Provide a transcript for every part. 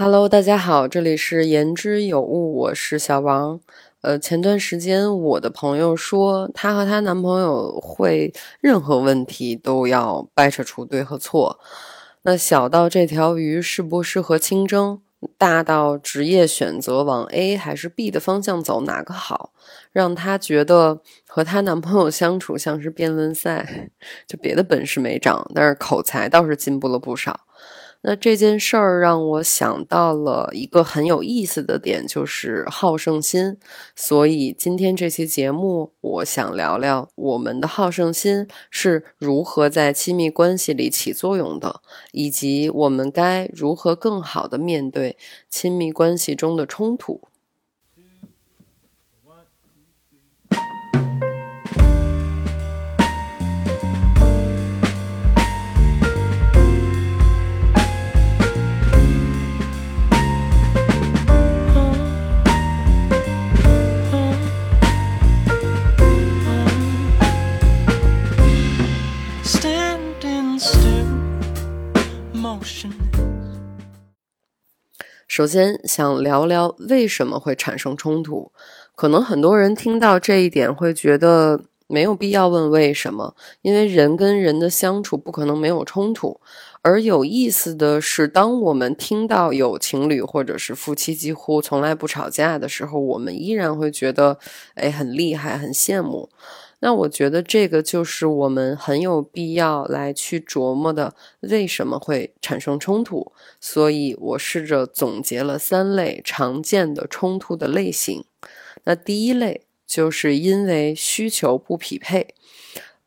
Hello，大家好，这里是言之有物，我是小王。呃，前段时间我的朋友说，她和她男朋友会任何问题都要掰扯出对和错。那小到这条鱼适不适合清蒸，大到职业选择往 A 还是 B 的方向走哪个好，让她觉得和她男朋友相处像是辩论赛，就别的本事没长，但是口才倒是进步了不少。那这件事儿让我想到了一个很有意思的点，就是好胜心。所以今天这期节目，我想聊聊我们的好胜心是如何在亲密关系里起作用的，以及我们该如何更好的面对亲密关系中的冲突。首先想聊聊为什么会产生冲突。可能很多人听到这一点会觉得没有必要问为什么，因为人跟人的相处不可能没有冲突。而有意思的是，当我们听到有情侣或者是夫妻几乎从来不吵架的时候，我们依然会觉得哎很厉害，很羡慕。那我觉得这个就是我们很有必要来去琢磨的，为什么会产生冲突？所以我试着总结了三类常见的冲突的类型。那第一类就是因为需求不匹配。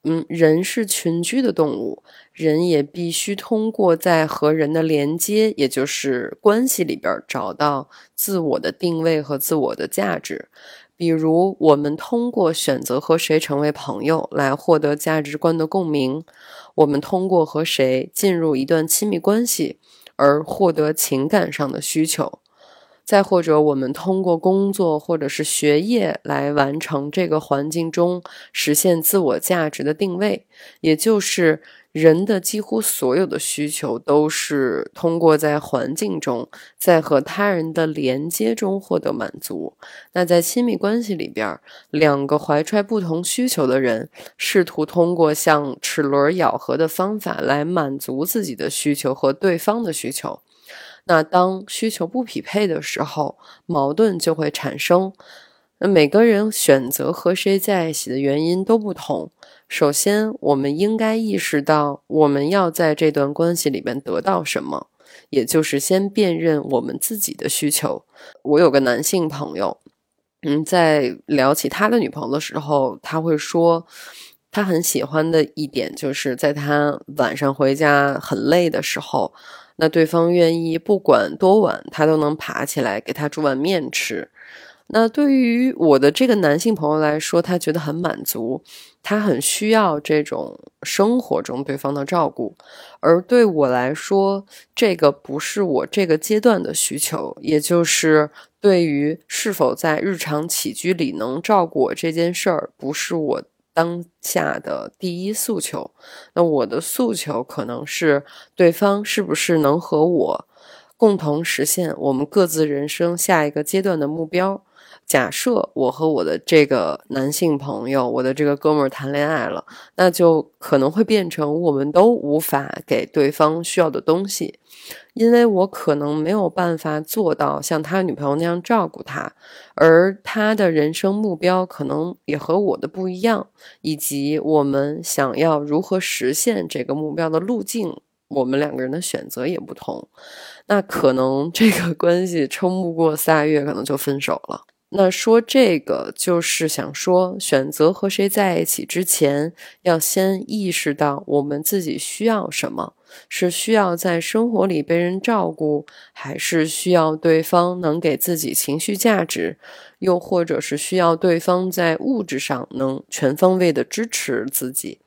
嗯，人是群居的动物，人也必须通过在和人的连接，也就是关系里边找到自我的定位和自我的价值。比如，我们通过选择和谁成为朋友来获得价值观的共鸣；我们通过和谁进入一段亲密关系而获得情感上的需求；再或者，我们通过工作或者是学业来完成这个环境中实现自我价值的定位，也就是。人的几乎所有的需求都是通过在环境中，在和他人的连接中获得满足。那在亲密关系里边，两个怀揣不同需求的人，试图通过像齿轮咬合的方法来满足自己的需求和对方的需求。那当需求不匹配的时候，矛盾就会产生。那每个人选择和谁在一起的原因都不同。首先，我们应该意识到我们要在这段关系里面得到什么，也就是先辨认我们自己的需求。我有个男性朋友，嗯，在聊起他的女朋友的时候，他会说，他很喜欢的一点就是在他晚上回家很累的时候，那对方愿意不管多晚，他都能爬起来给他煮碗面吃。那对于我的这个男性朋友来说，他觉得很满足，他很需要这种生活中对方的照顾，而对我来说，这个不是我这个阶段的需求，也就是对于是否在日常起居里能照顾我这件事儿，不是我当下的第一诉求。那我的诉求可能是对方是不是能和我共同实现我们各自人生下一个阶段的目标。假设我和我的这个男性朋友，我的这个哥们儿谈恋爱了，那就可能会变成我们都无法给对方需要的东西，因为我可能没有办法做到像他女朋友那样照顾他，而他的人生目标可能也和我的不一样，以及我们想要如何实现这个目标的路径，我们两个人的选择也不同，那可能这个关系撑不过仨月，可能就分手了。那说这个就是想说，选择和谁在一起之前，要先意识到我们自己需要什么，是需要在生活里被人照顾，还是需要对方能给自己情绪价值，又或者是需要对方在物质上能全方位的支持自己。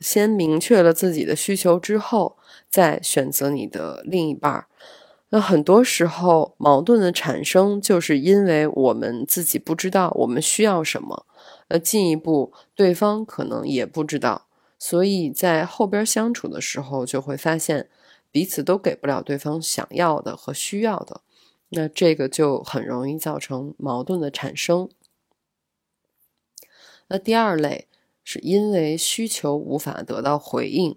先明确了自己的需求之后，再选择你的另一半。那很多时候，矛盾的产生就是因为我们自己不知道我们需要什么，那进一步对方可能也不知道，所以在后边相处的时候就会发现，彼此都给不了对方想要的和需要的，那这个就很容易造成矛盾的产生。那第二类是因为需求无法得到回应。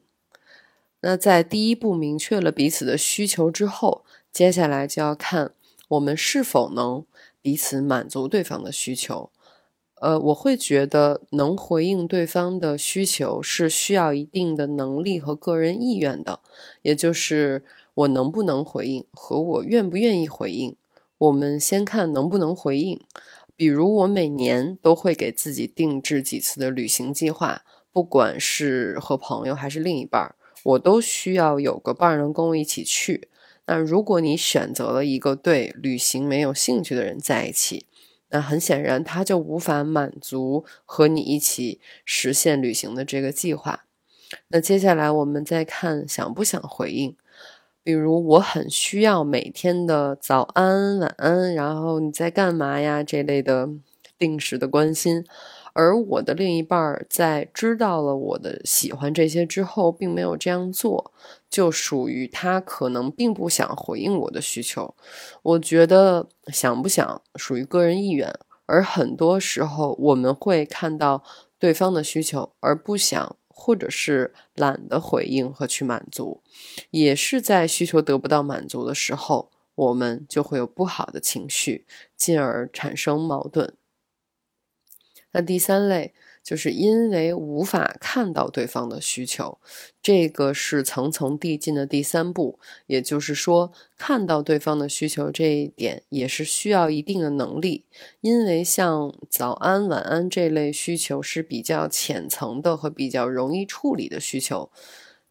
那在第一步明确了彼此的需求之后，接下来就要看我们是否能彼此满足对方的需求。呃，我会觉得能回应对方的需求是需要一定的能力和个人意愿的，也就是我能不能回应和我愿不愿意回应。我们先看能不能回应，比如我每年都会给自己定制几次的旅行计划，不管是和朋友还是另一半。我都需要有个伴儿能跟我一起去。那如果你选择了一个对旅行没有兴趣的人在一起，那很显然他就无法满足和你一起实现旅行的这个计划。那接下来我们再看想不想回应，比如我很需要每天的早安、晚安，然后你在干嘛呀这类的定时的关心。而我的另一半在知道了我的喜欢这些之后，并没有这样做，就属于他可能并不想回应我的需求。我觉得想不想属于个人意愿，而很多时候我们会看到对方的需求而不想，或者是懒得回应和去满足，也是在需求得不到满足的时候，我们就会有不好的情绪，进而产生矛盾。那第三类就是因为无法看到对方的需求，这个是层层递进的第三步。也就是说，看到对方的需求这一点也是需要一定的能力，因为像早安、晚安这类需求是比较浅层的和比较容易处理的需求，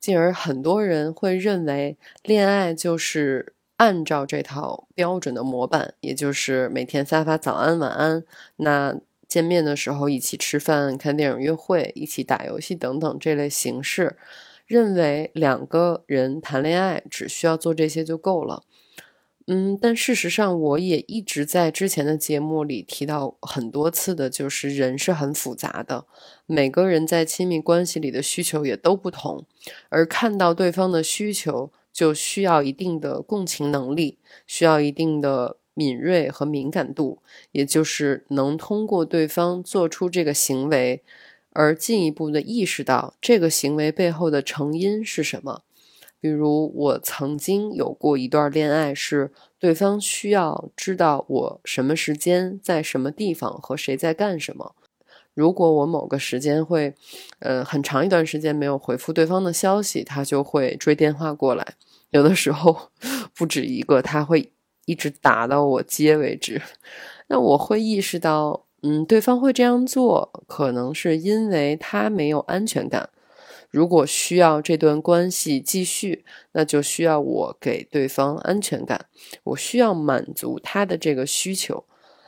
进而很多人会认为恋爱就是按照这套标准的模板，也就是每天发发早安、晚安。那见面的时候一起吃饭、看电影、约会、一起打游戏等等这类形式，认为两个人谈恋爱只需要做这些就够了。嗯，但事实上，我也一直在之前的节目里提到很多次的，就是人是很复杂的，每个人在亲密关系里的需求也都不同，而看到对方的需求，就需要一定的共情能力，需要一定的。敏锐和敏感度，也就是能通过对方做出这个行为，而进一步的意识到这个行为背后的成因是什么。比如，我曾经有过一段恋爱，是对方需要知道我什么时间在什么地方和谁在干什么。如果我某个时间会，呃，很长一段时间没有回复对方的消息，他就会追电话过来，有的时候 不止一个，他会。一直打到我接为止，那我会意识到，嗯，对方会这样做，可能是因为他没有安全感。如果需要这段关系继续，那就需要我给对方安全感，我需要满足他的这个需求。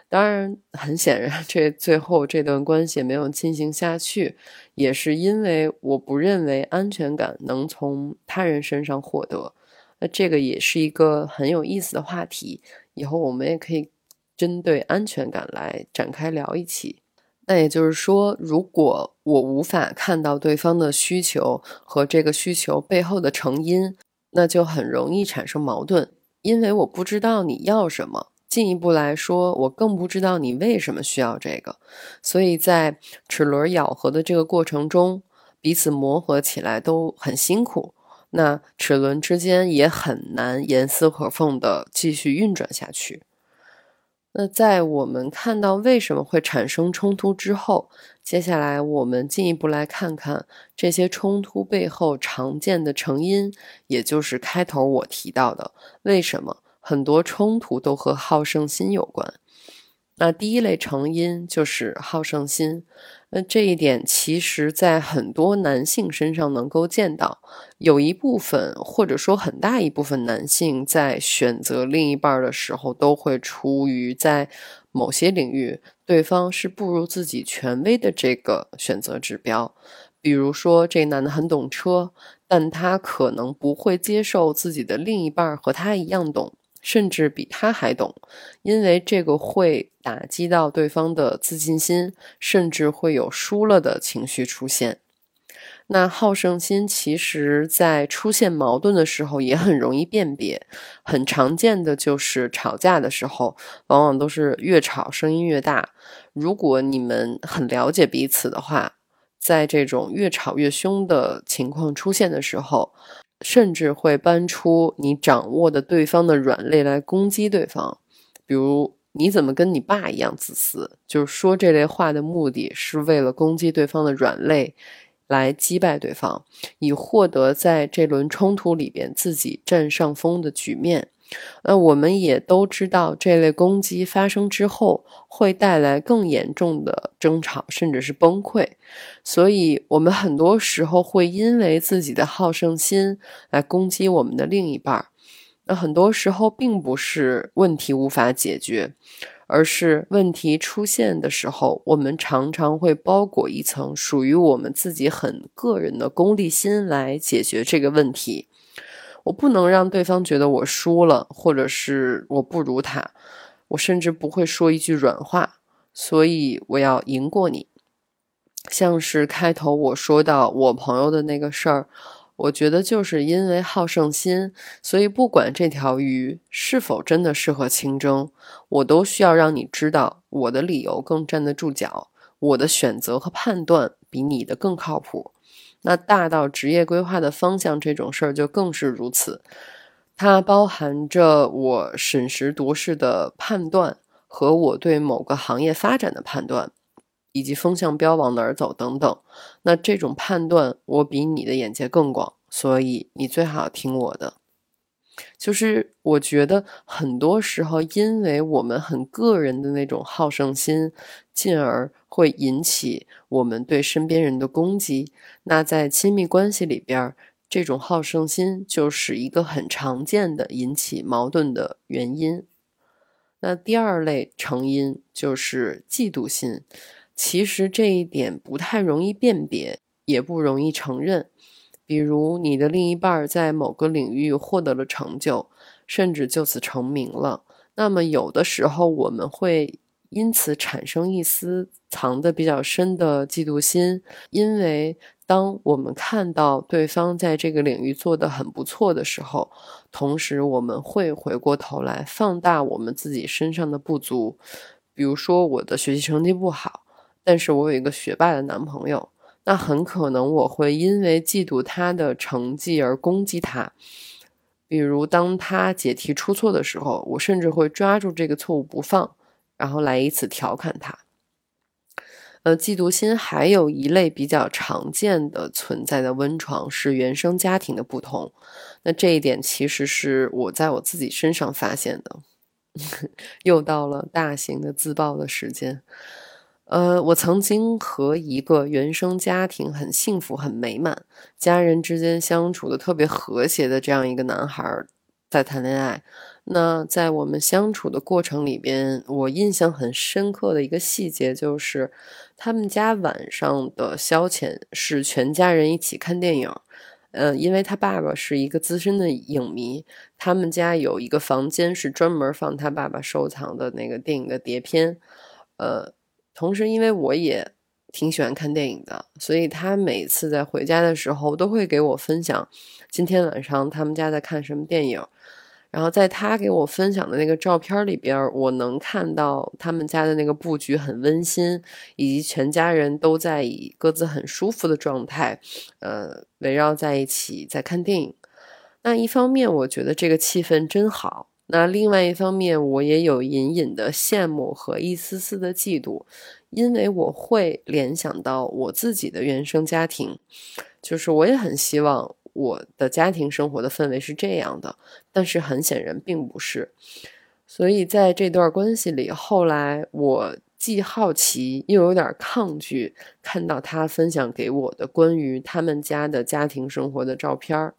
当然，很显然，这最后这段关系没有进行下去，也是因为我不认为安全感能从他人身上获得。那这个也是一个很有意思的话题，以后我们也可以针对安全感来展开聊一期。那也就是说，如果我无法看到对方的需求和这个需求背后的成因，那就很容易产生矛盾，因为我不知道你要什么。进一步来说，我更不知道你为什么需要这个，所以在齿轮咬合的这个过程中，彼此磨合起来都很辛苦。那齿轮之间也很难严丝合缝的继续运转下去。那在我们看到为什么会产生冲突之后，接下来我们进一步来看看这些冲突背后常见的成因，也就是开头我提到的，为什么很多冲突都和好胜心有关。那第一类成因就是好胜心。那这一点其实，在很多男性身上能够见到，有一部分或者说很大一部分男性在选择另一半的时候，都会出于在某些领域对方是不如自己权威的这个选择指标。比如说，这男的很懂车，但他可能不会接受自己的另一半和他一样懂。甚至比他还懂，因为这个会打击到对方的自信心，甚至会有输了的情绪出现。那好胜心其实在出现矛盾的时候也很容易辨别，很常见的就是吵架的时候，往往都是越吵声音越大。如果你们很了解彼此的话，在这种越吵越凶的情况出现的时候，甚至会搬出你掌握的对方的软肋来攻击对方，比如你怎么跟你爸一样自私？就是说这类话的目的是为了攻击对方的软肋。来击败对方，以获得在这轮冲突里边自己占上风的局面。那我们也都知道，这类攻击发生之后会带来更严重的争吵，甚至是崩溃。所以，我们很多时候会因为自己的好胜心来攻击我们的另一半。那很多时候并不是问题无法解决。而是问题出现的时候，我们常常会包裹一层属于我们自己很个人的功利心来解决这个问题。我不能让对方觉得我输了，或者是我不如他，我甚至不会说一句软话，所以我要赢过你。像是开头我说到我朋友的那个事儿。我觉得就是因为好胜心，所以不管这条鱼是否真的适合清蒸，我都需要让你知道我的理由更站得住脚，我的选择和判断比你的更靠谱。那大到职业规划的方向这种事儿就更是如此，它包含着我审时度势的判断和我对某个行业发展的判断。以及风向标往哪儿走等等，那这种判断我比你的眼界更广，所以你最好听我的。就是我觉得很多时候，因为我们很个人的那种好胜心，进而会引起我们对身边人的攻击。那在亲密关系里边，这种好胜心就是一个很常见的引起矛盾的原因。那第二类成因就是嫉妒心。其实这一点不太容易辨别，也不容易承认。比如你的另一半在某个领域获得了成就，甚至就此成名了，那么有的时候我们会因此产生一丝藏得比较深的嫉妒心，因为当我们看到对方在这个领域做得很不错的时候，同时我们会回过头来放大我们自己身上的不足。比如说我的学习成绩不好。但是我有一个学霸的男朋友，那很可能我会因为嫉妒他的成绩而攻击他。比如，当他解题出错的时候，我甚至会抓住这个错误不放，然后来以此调侃他。呃，嫉妒心还有一类比较常见的存在的温床是原生家庭的不同。那这一点其实是我在我自己身上发现的。又到了大型的自爆的时间。呃，我曾经和一个原生家庭很幸福、很美满，家人之间相处的特别和谐的这样一个男孩在谈恋爱。那在我们相处的过程里边，我印象很深刻的一个细节就是，他们家晚上的消遣是全家人一起看电影。呃，因为他爸爸是一个资深的影迷，他们家有一个房间是专门放他爸爸收藏的那个电影的碟片。呃。同时，因为我也挺喜欢看电影的，所以他每次在回家的时候都会给我分享今天晚上他们家在看什么电影。然后在他给我分享的那个照片里边，我能看到他们家的那个布局很温馨，以及全家人都在以各自很舒服的状态，呃，围绕在一起在看电影。那一方面，我觉得这个气氛真好。那另外一方面，我也有隐隐的羡慕和一丝丝的嫉妒，因为我会联想到我自己的原生家庭，就是我也很希望我的家庭生活的氛围是这样的，但是很显然并不是。所以在这段关系里，后来我既好奇又有点抗拒看到他分享给我的关于他们家的家庭生活的照片儿。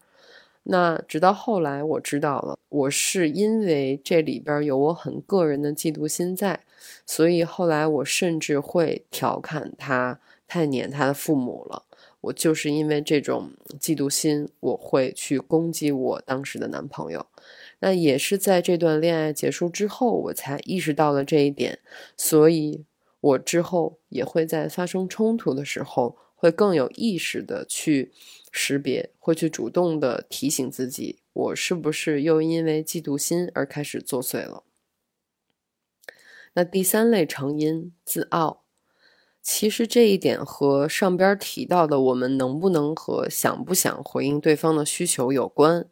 那直到后来，我知道了，我是因为这里边有我很个人的嫉妒心在，所以后来我甚至会调侃他太黏他的父母了。我就是因为这种嫉妒心，我会去攻击我当时的男朋友。那也是在这段恋爱结束之后，我才意识到了这一点，所以我之后也会在发生冲突的时候，会更有意识的去识别，会去主动的提醒自己，我是不是又因为嫉妒心而开始作祟了？那第三类成因，自傲。其实这一点和上边提到的我们能不能和想不想回应对方的需求有关。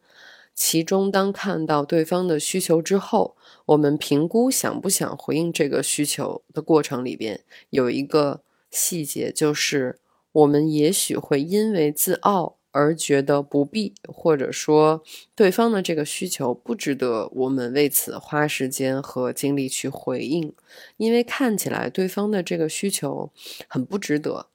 其中，当看到对方的需求之后，我们评估想不想回应这个需求的过程里边，有一个细节，就是我们也许会因为自傲。而觉得不必，或者说对方的这个需求不值得我们为此花时间和精力去回应，因为看起来对方的这个需求很不值得，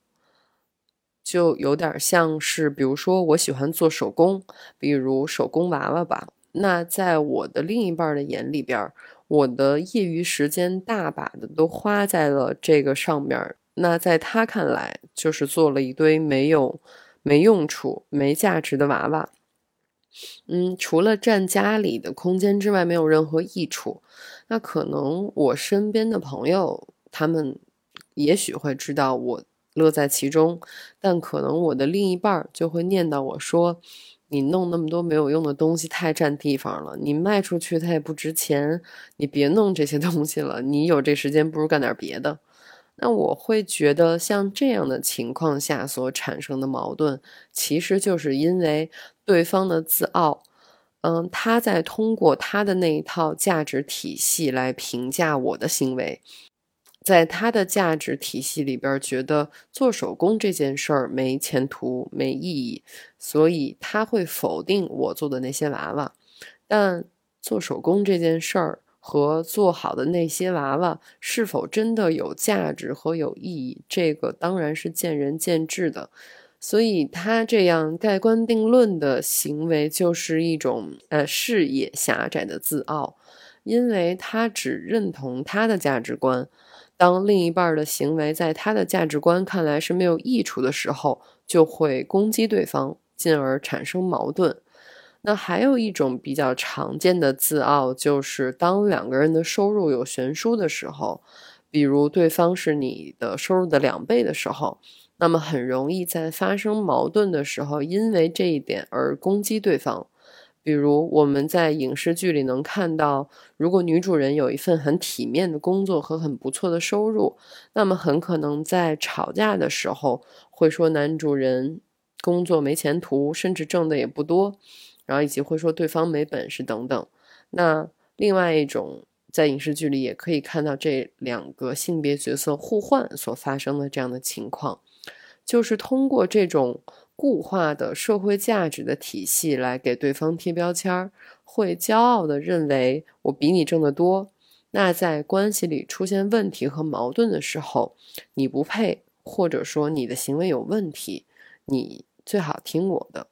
就有点像是，比如说我喜欢做手工，比如手工娃娃吧。那在我的另一半的眼里边，我的业余时间大把的都花在了这个上面，那在他看来就是做了一堆没有。没用处、没价值的娃娃，嗯，除了占家里的空间之外，没有任何益处。那可能我身边的朋友，他们也许会知道我乐在其中，但可能我的另一半就会念叨我说：“你弄那么多没有用的东西，太占地方了。你卖出去它也不值钱，你别弄这些东西了。你有这时间，不如干点别的。”那我会觉得，像这样的情况下所产生的矛盾，其实就是因为对方的自傲，嗯，他在通过他的那一套价值体系来评价我的行为，在他的价值体系里边，觉得做手工这件事儿没前途、没意义，所以他会否定我做的那些娃娃。但做手工这件事儿。和做好的那些娃娃是否真的有价值和有意义，这个当然是见仁见智的。所以他这样盖棺定论的行为，就是一种呃视野狭窄的自傲，因为他只认同他的价值观。当另一半的行为在他的价值观看来是没有益处的时候，就会攻击对方，进而产生矛盾。那还有一种比较常见的自傲，就是当两个人的收入有悬殊的时候，比如对方是你的收入的两倍的时候，那么很容易在发生矛盾的时候，因为这一点而攻击对方。比如我们在影视剧里能看到，如果女主人有一份很体面的工作和很不错的收入，那么很可能在吵架的时候会说男主人工作没前途，甚至挣的也不多。然后以及会说对方没本事等等，那另外一种在影视剧里也可以看到这两个性别角色互换所发生的这样的情况，就是通过这种固化的社会价值的体系来给对方贴标签儿，会骄傲的认为我比你挣得多，那在关系里出现问题和矛盾的时候，你不配，或者说你的行为有问题，你最好听我的。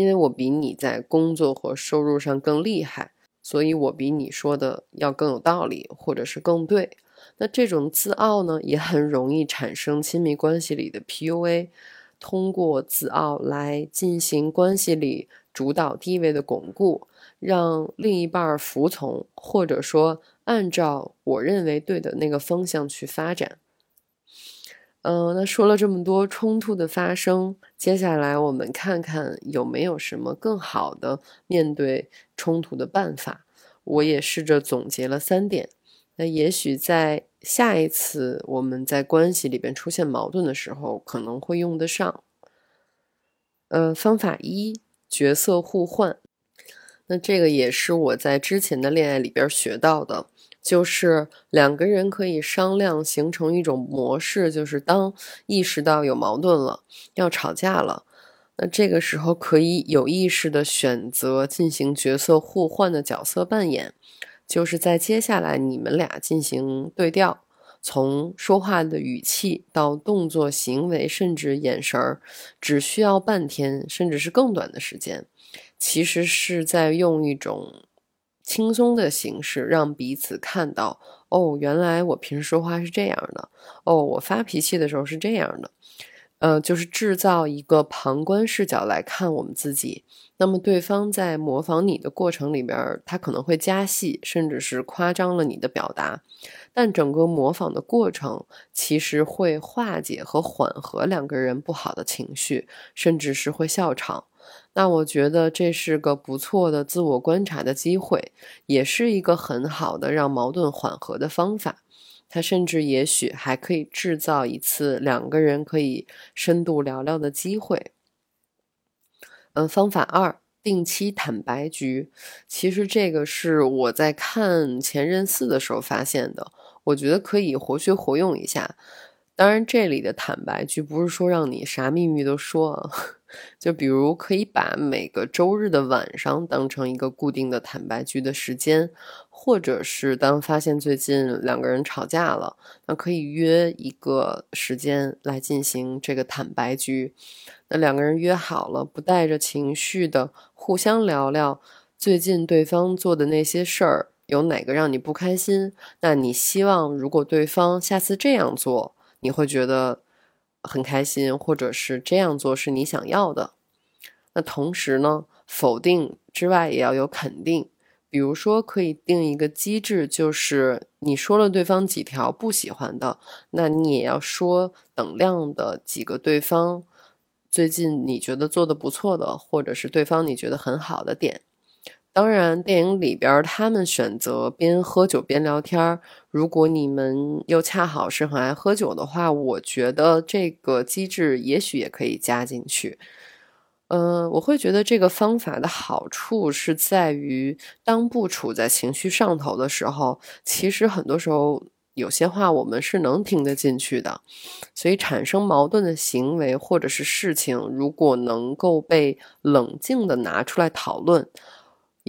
因为我比你在工作和收入上更厉害，所以我比你说的要更有道理，或者是更对。那这种自傲呢，也很容易产生亲密关系里的 PUA，通过自傲来进行关系里主导地位的巩固，让另一半服从，或者说按照我认为对的那个方向去发展。嗯，那说了这么多冲突的发生，接下来我们看看有没有什么更好的面对冲突的办法。我也试着总结了三点，那也许在下一次我们在关系里边出现矛盾的时候，可能会用得上。呃，方法一，角色互换。那这个也是我在之前的恋爱里边学到的。就是两个人可以商量，形成一种模式，就是当意识到有矛盾了，要吵架了，那这个时候可以有意识的选择进行角色互换的角色扮演，就是在接下来你们俩进行对调，从说话的语气到动作、行为，甚至眼神儿，只需要半天，甚至是更短的时间，其实是在用一种。轻松的形式让彼此看到，哦，原来我平时说话是这样的，哦，我发脾气的时候是这样的。呃，就是制造一个旁观视角来看我们自己。那么，对方在模仿你的过程里边，他可能会加戏，甚至是夸张了你的表达。但整个模仿的过程，其实会化解和缓和两个人不好的情绪，甚至是会笑场。那我觉得这是个不错的自我观察的机会，也是一个很好的让矛盾缓和的方法。它甚至也许还可以制造一次两个人可以深度聊聊的机会。嗯，方法二，定期坦白局。其实这个是我在看《前任四》的时候发现的，我觉得可以活学活用一下。当然，这里的坦白局不是说让你啥秘密都说啊，就比如可以把每个周日的晚上当成一个固定的坦白局的时间。或者是当发现最近两个人吵架了，那可以约一个时间来进行这个坦白局。那两个人约好了，不带着情绪的互相聊聊最近对方做的那些事儿，有哪个让你不开心？那你希望如果对方下次这样做，你会觉得很开心，或者是这样做是你想要的？那同时呢，否定之外也要有肯定。比如说，可以定一个机制，就是你说了对方几条不喜欢的，那你也要说等量的几个对方最近你觉得做的不错的，或者是对方你觉得很好的点。当然，电影里边他们选择边喝酒边聊天如果你们又恰好是很爱喝酒的话，我觉得这个机制也许也可以加进去。嗯，我会觉得这个方法的好处是在于，当不处在情绪上头的时候，其实很多时候有些话我们是能听得进去的。所以，产生矛盾的行为或者是事情，如果能够被冷静的拿出来讨论，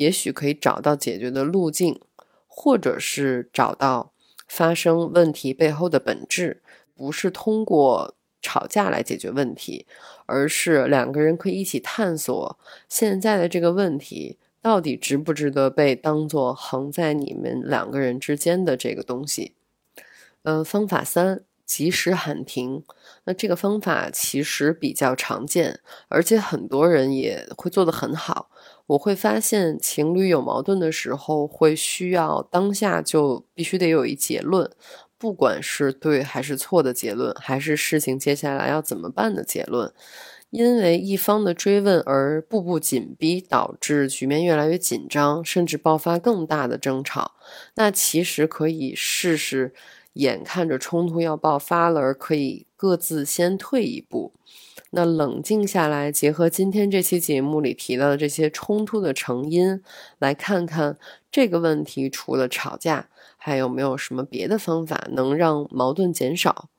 也许可以找到解决的路径，或者是找到发生问题背后的本质，不是通过。吵架来解决问题，而是两个人可以一起探索现在的这个问题到底值不值得被当做横在你们两个人之间的这个东西。嗯，方法三，及时喊停。那这个方法其实比较常见，而且很多人也会做得很好。我会发现情侣有矛盾的时候，会需要当下就必须得有一结论。不管是对还是错的结论，还是事情接下来要怎么办的结论，因为一方的追问而步步紧逼，导致局面越来越紧张，甚至爆发更大的争吵。那其实可以试试，眼看着冲突要爆发了，而可以各自先退一步。那冷静下来，结合今天这期节目里提到的这些冲突的成因，来看看这个问题除了吵架，还有没有什么别的方法能让矛盾减少？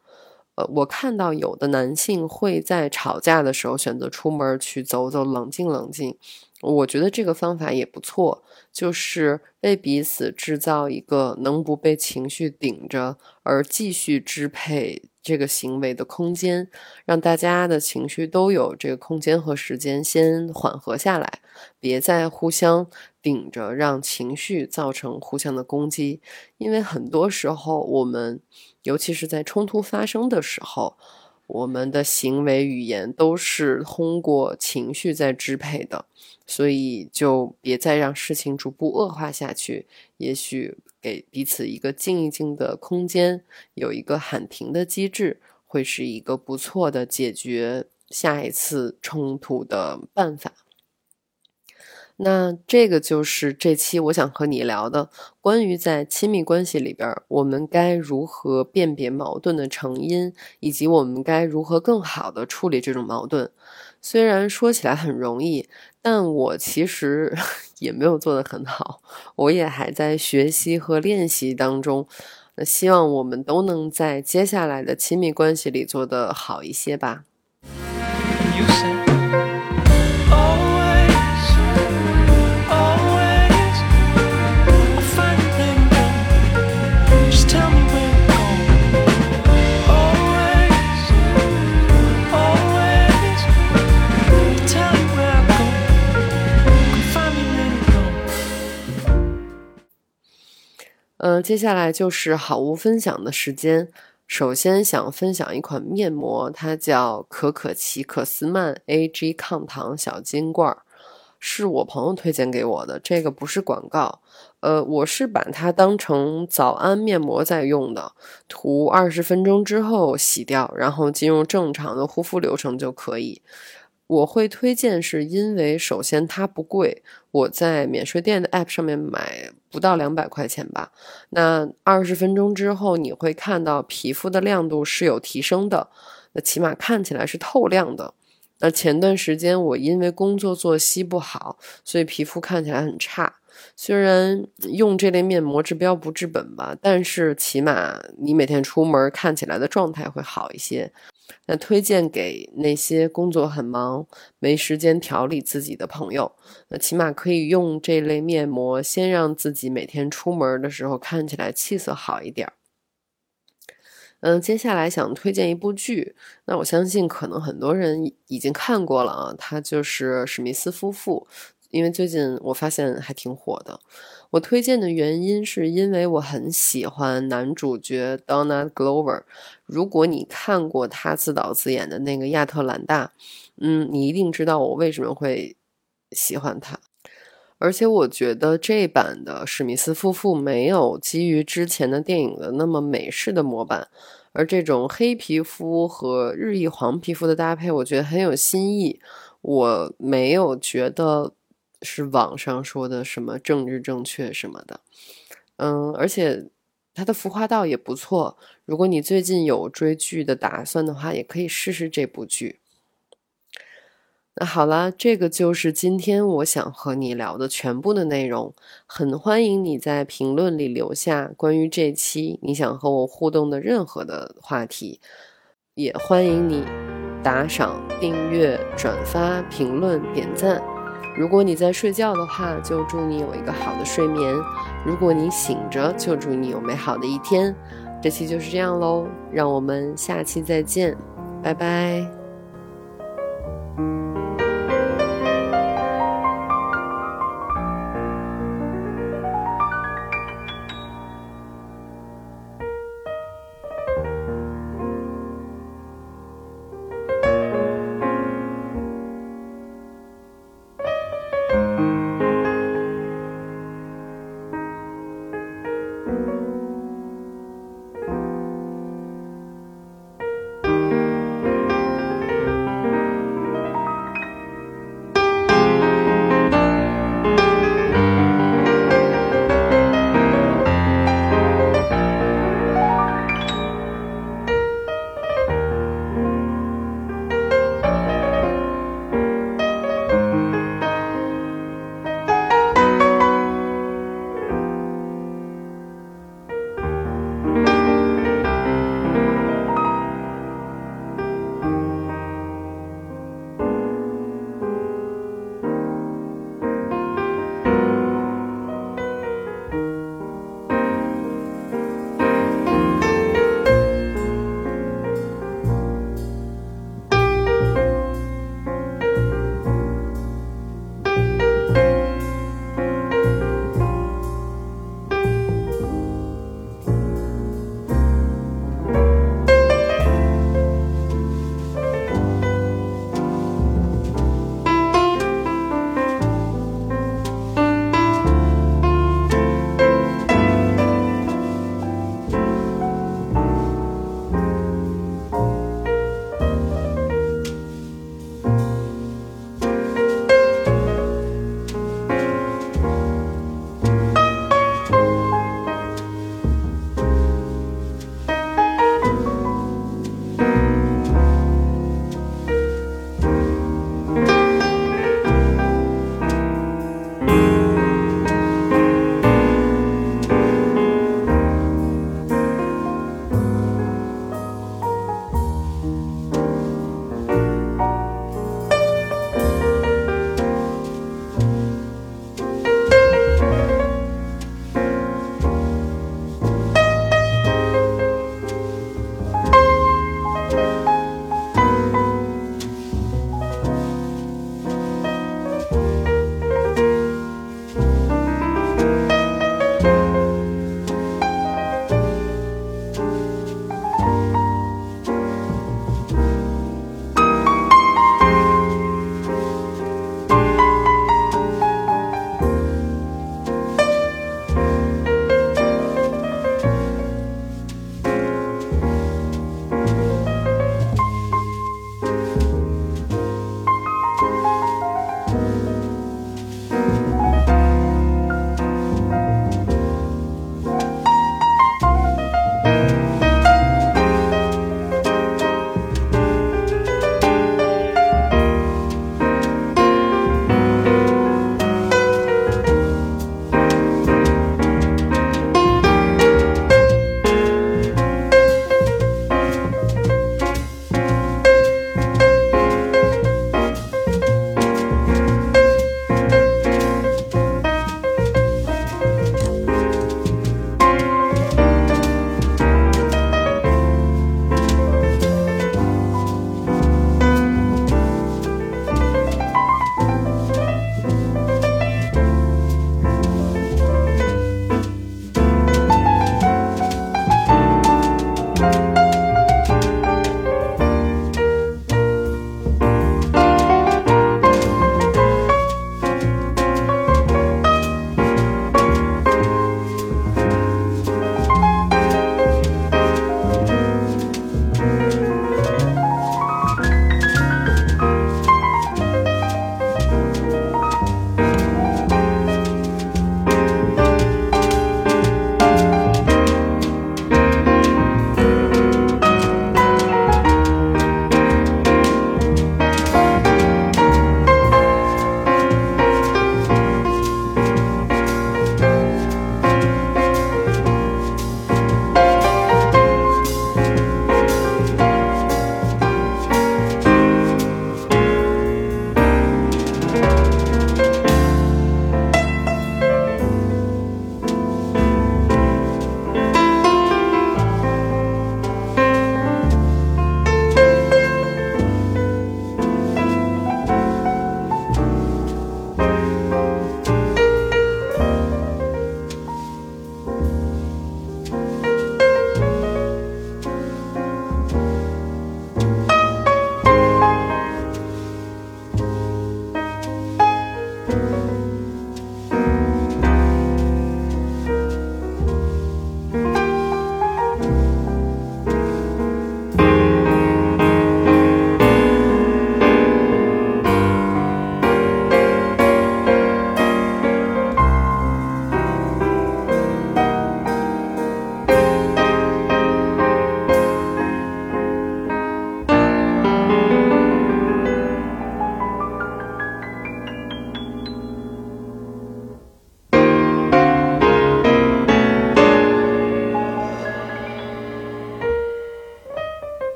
呃，我看到有的男性会在吵架的时候选择出门去走走，冷静冷静。我觉得这个方法也不错，就是为彼此制造一个能不被情绪顶着而继续支配。这个行为的空间，让大家的情绪都有这个空间和时间先缓和下来，别再互相顶着，让情绪造成互相的攻击。因为很多时候，我们尤其是在冲突发生的时候，我们的行为语言都是通过情绪在支配的，所以就别再让事情逐步恶化下去。也许。给彼此一个静一静的空间，有一个喊停的机制，会是一个不错的解决下一次冲突的办法。那这个就是这期我想和你聊的，关于在亲密关系里边，我们该如何辨别矛盾的成因，以及我们该如何更好的处理这种矛盾。虽然说起来很容易，但我其实 也没有做得很好，我也还在学习和练习当中。那希望我们都能在接下来的亲密关系里做得好一些吧。嗯，接下来就是好物分享的时间。首先想分享一款面膜，它叫可可奇可斯曼 A.G 抗糖小金罐，是我朋友推荐给我的。这个不是广告，呃，我是把它当成早安面膜在用的，涂二十分钟之后洗掉，然后进入正常的护肤流程就可以。我会推荐，是因为首先它不贵，我在免税店的 App 上面买不到两百块钱吧。那二十分钟之后，你会看到皮肤的亮度是有提升的，那起码看起来是透亮的。那前段时间我因为工作作息不好，所以皮肤看起来很差。虽然用这类面膜治标不治本吧，但是起码你每天出门看起来的状态会好一些。那推荐给那些工作很忙、没时间调理自己的朋友，那起码可以用这类面膜，先让自己每天出门的时候看起来气色好一点。嗯，接下来想推荐一部剧，那我相信可能很多人已经看过了啊，它就是史密斯夫妇。因为最近我发现还挺火的，我推荐的原因是因为我很喜欢男主角 Donna Glover。如果你看过他自导自演的那个《亚特兰大》，嗯，你一定知道我为什么会喜欢他。而且我觉得这版的史密斯夫妇没有基于之前的电影的那么美式的模板，而这种黑皮肤和日裔黄皮肤的搭配，我觉得很有新意。我没有觉得。是网上说的什么政治正确什么的，嗯，而且它的服化道也不错。如果你最近有追剧的打算的话，也可以试试这部剧。那好啦，这个就是今天我想和你聊的全部的内容。很欢迎你在评论里留下关于这期你想和我互动的任何的话题，也欢迎你打赏、订阅、转发、评论、点赞。如果你在睡觉的话就祝你有一个好的睡眠。如果你醒着就祝你有美好的一天。这期就是这样喽让我们下期再见拜拜。